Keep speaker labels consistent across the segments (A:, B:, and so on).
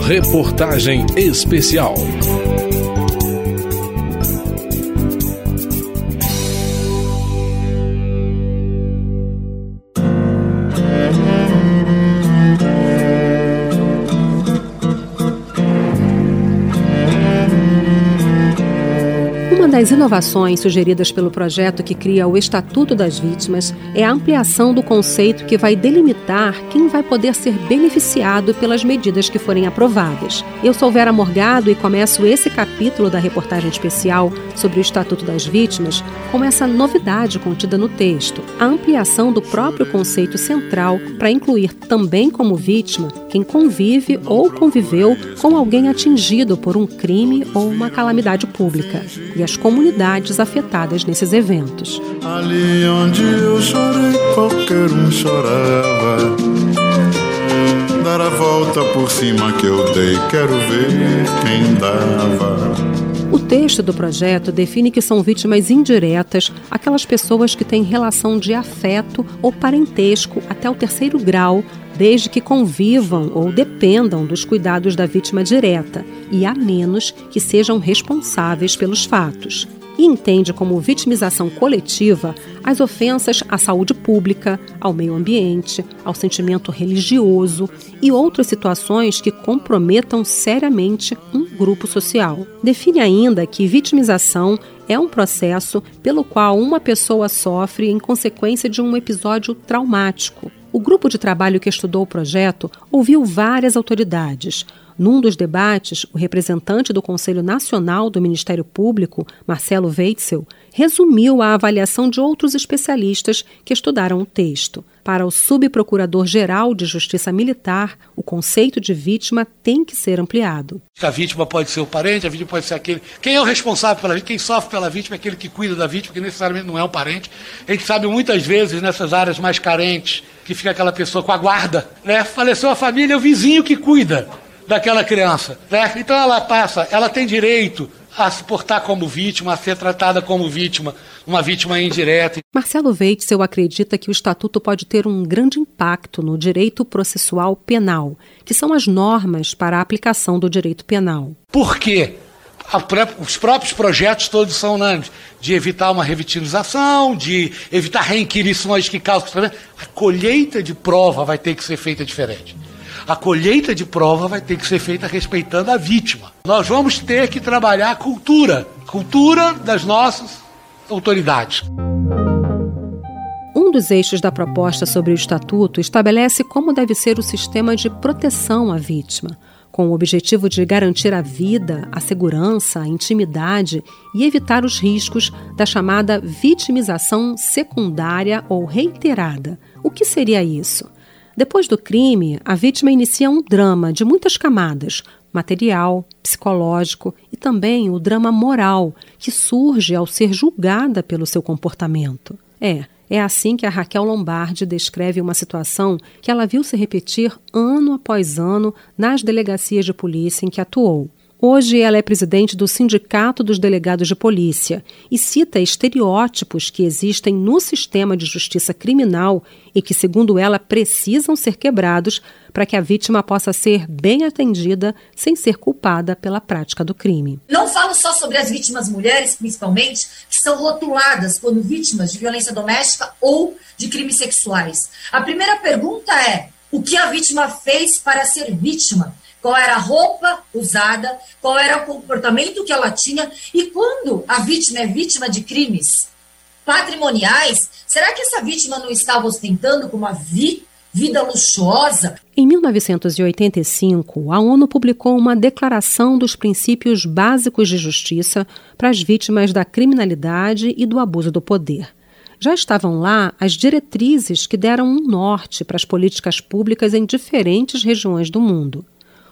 A: Reportagem Especial.
B: Das inovações sugeridas pelo projeto que cria o Estatuto das Vítimas é a ampliação do conceito que vai delimitar quem vai poder ser beneficiado pelas medidas que forem aprovadas. Eu sou Vera Morgado e começo esse capítulo da reportagem especial sobre o Estatuto das Vítimas com essa novidade contida no texto: a ampliação do próprio conceito central para incluir também como vítima quem convive ou conviveu com alguém atingido por um crime ou uma calamidade pública e as comunidades afetadas nesses eventos. Ali onde eu chorei, qualquer um chorava. Dar a volta por cima que eu dei, quero ver quem dava. O texto do projeto define que são vítimas indiretas aquelas pessoas que têm relação de afeto ou parentesco até o terceiro grau desde que convivam ou dependam dos cuidados da vítima direta, e a menos que sejam responsáveis pelos fatos. E entende como vitimização coletiva as ofensas à saúde pública, ao meio ambiente, ao sentimento religioso e outras situações que comprometam seriamente um grupo social. Define ainda que vitimização é um processo pelo qual uma pessoa sofre em consequência de um episódio traumático o grupo de trabalho que estudou o projeto ouviu várias autoridades. Num dos debates, o representante do Conselho Nacional do Ministério Público, Marcelo Weitzel, resumiu a avaliação de outros especialistas que estudaram o texto. Para o subprocurador-geral de Justiça Militar, o conceito de vítima tem que ser ampliado.
C: A vítima pode ser o parente, a vítima pode ser aquele. Quem é o responsável pela vítima? Quem sofre pela vítima é aquele que cuida da vítima, que necessariamente não é um parente. A gente sabe muitas vezes nessas áreas mais carentes que fica aquela pessoa com a guarda, né? Faleceu a família, é o vizinho que cuida daquela criança, né? Então ela passa, ela tem direito a se portar como vítima, a ser tratada como vítima, uma vítima indireta.
B: Marcelo Weitzel acredita que o Estatuto pode ter um grande impacto no direito processual penal, que são as normas para a aplicação do direito penal.
C: Por quê? Os próprios projetos todos são unânimes, de evitar uma revitimização, de evitar reinquirições que causam... A colheita de prova vai ter que ser feita diferente a colheita de prova vai ter que ser feita respeitando a vítima. Nós vamos ter que trabalhar a cultura, cultura das nossas autoridades.
B: Um dos eixos da proposta sobre o Estatuto estabelece como deve ser o sistema de proteção à vítima, com o objetivo de garantir a vida, a segurança, a intimidade e evitar os riscos da chamada vitimização secundária ou reiterada. O que seria isso? Depois do crime, a vítima inicia um drama de muitas camadas, material, psicológico e também o drama moral, que surge ao ser julgada pelo seu comportamento. É, é assim que a Raquel Lombardi descreve uma situação que ela viu se repetir ano após ano nas delegacias de polícia em que atuou. Hoje ela é presidente do Sindicato dos Delegados de Polícia e cita estereótipos que existem no sistema de justiça criminal e que, segundo ela, precisam ser quebrados para que a vítima possa ser bem atendida sem ser culpada pela prática do crime.
D: Não falo só sobre as vítimas mulheres, principalmente, que são rotuladas como vítimas de violência doméstica ou de crimes sexuais. A primeira pergunta é: o que a vítima fez para ser vítima? Qual era a roupa usada, qual era o comportamento que ela tinha e quando a vítima é vítima de crimes patrimoniais, será que essa vítima não estava ostentando uma vi vida luxuosa?
B: Em 1985, a ONU publicou uma declaração dos princípios básicos de justiça para as vítimas da criminalidade e do abuso do poder. Já estavam lá as diretrizes que deram um norte para as políticas públicas em diferentes regiões do mundo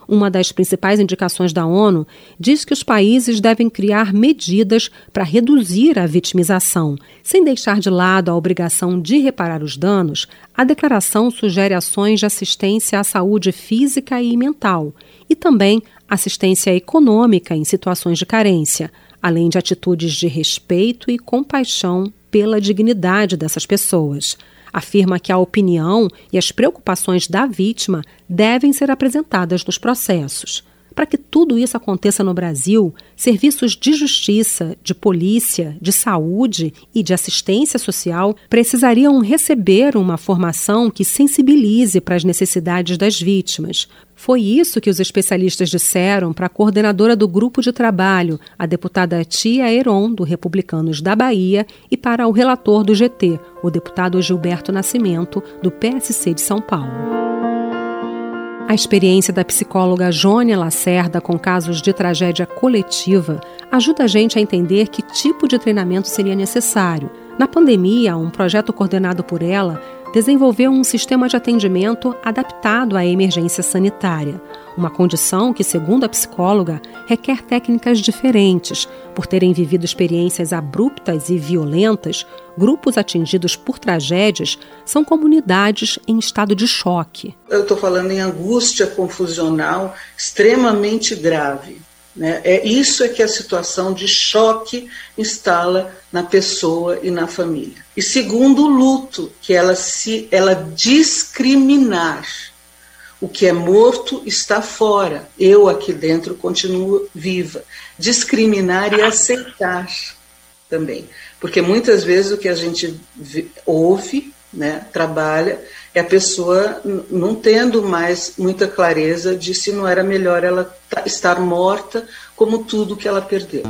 B: uma das principais indicações da ONU, diz que os países devem criar medidas para reduzir a vitimização. Sem deixar de lado a obrigação de reparar os danos, a declaração sugere ações de assistência à saúde física e mental e também assistência econômica em situações de carência, além de atitudes de respeito e compaixão pela dignidade dessas pessoas. Afirma que a opinião e as preocupações da vítima devem ser apresentadas nos processos. Para que tudo isso aconteça no Brasil, serviços de justiça, de polícia, de saúde e de assistência social precisariam receber uma formação que sensibilize para as necessidades das vítimas. Foi isso que os especialistas disseram para a coordenadora do grupo de trabalho, a deputada Tia Heron, do Republicanos da Bahia, e para o relator do GT, o deputado Gilberto Nascimento, do PSC de São Paulo. A experiência da psicóloga Jônia Lacerda com casos de tragédia coletiva ajuda a gente a entender que tipo de treinamento seria necessário. Na pandemia, um projeto coordenado por ela desenvolveu um sistema de atendimento adaptado à emergência sanitária, uma condição que, segundo a psicóloga, requer técnicas diferentes. Por terem vivido experiências abruptas e violentas, grupos atingidos por tragédias são comunidades em estado de choque.
A: Eu estou falando em angústia confusional extremamente grave. Né? É isso é que a situação de choque instala na pessoa e na família. E segundo o luto, que ela se ela discriminar. O que é morto está fora. Eu aqui dentro continuo viva. Discriminar e aceitar também. Porque muitas vezes o que a gente ouve, né, trabalha, é a pessoa não tendo mais muita clareza de se não era melhor ela estar morta como tudo que ela perdeu.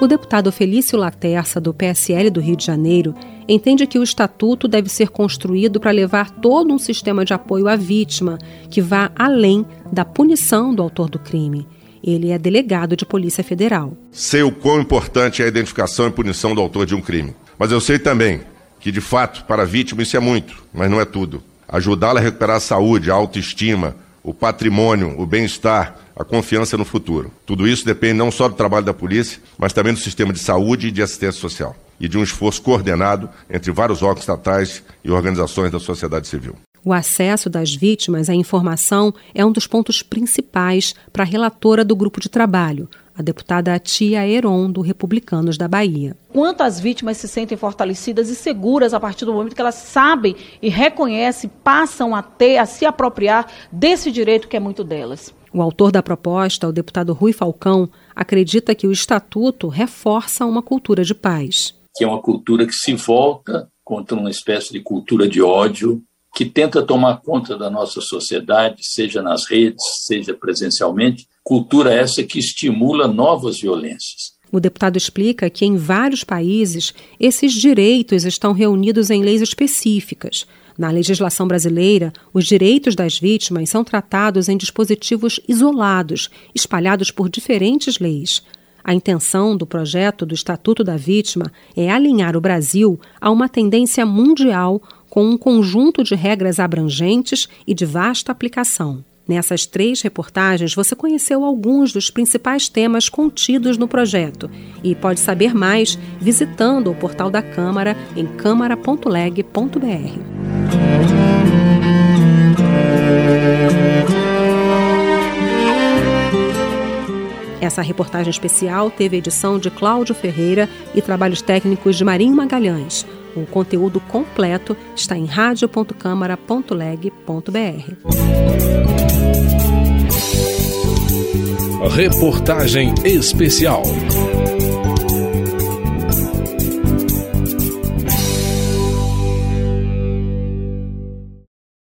B: O deputado Felício Laterça, do PSL do Rio de Janeiro, entende que o estatuto deve ser construído para levar todo um sistema de apoio à vítima que vá além da punição do autor do crime. Ele é delegado de Polícia Federal.
E: Sei o quão importante é a identificação e punição do autor de um crime. Mas eu sei também que, de fato, para a vítima isso é muito, mas não é tudo. Ajudá-la a recuperar a saúde, a autoestima, o patrimônio, o bem-estar, a confiança no futuro. Tudo isso depende não só do trabalho da polícia, mas também do sistema de saúde e de assistência social e de um esforço coordenado entre vários órgãos estatais e organizações da sociedade civil.
B: O acesso das vítimas à informação é um dos pontos principais para a relatora do grupo de trabalho, a deputada Tia Heron, do Republicanos da Bahia.
F: Quantas vítimas se sentem fortalecidas e seguras a partir do momento que elas sabem e reconhecem, passam a ter, a se apropriar desse direito que é muito delas.
B: O autor da proposta, o deputado Rui Falcão, acredita que o estatuto reforça uma cultura de paz.
G: Que é uma cultura que se volta contra uma espécie de cultura de ódio que tenta tomar conta da nossa sociedade, seja nas redes, seja presencialmente, cultura essa que estimula novas violências.
B: O deputado explica que em vários países esses direitos estão reunidos em leis específicas. Na legislação brasileira, os direitos das vítimas são tratados em dispositivos isolados, espalhados por diferentes leis. A intenção do projeto do Estatuto da Vítima é alinhar o Brasil a uma tendência mundial com um conjunto de regras abrangentes e de vasta aplicação. Nessas três reportagens, você conheceu alguns dos principais temas contidos no projeto e pode saber mais visitando o portal da Câmara em câmara.leg.br. Essa reportagem especial teve edição de Cláudio Ferreira e trabalhos técnicos de Marinho Magalhães. O conteúdo completo está em radio.câmara.leg.br.
H: Reportagem especial.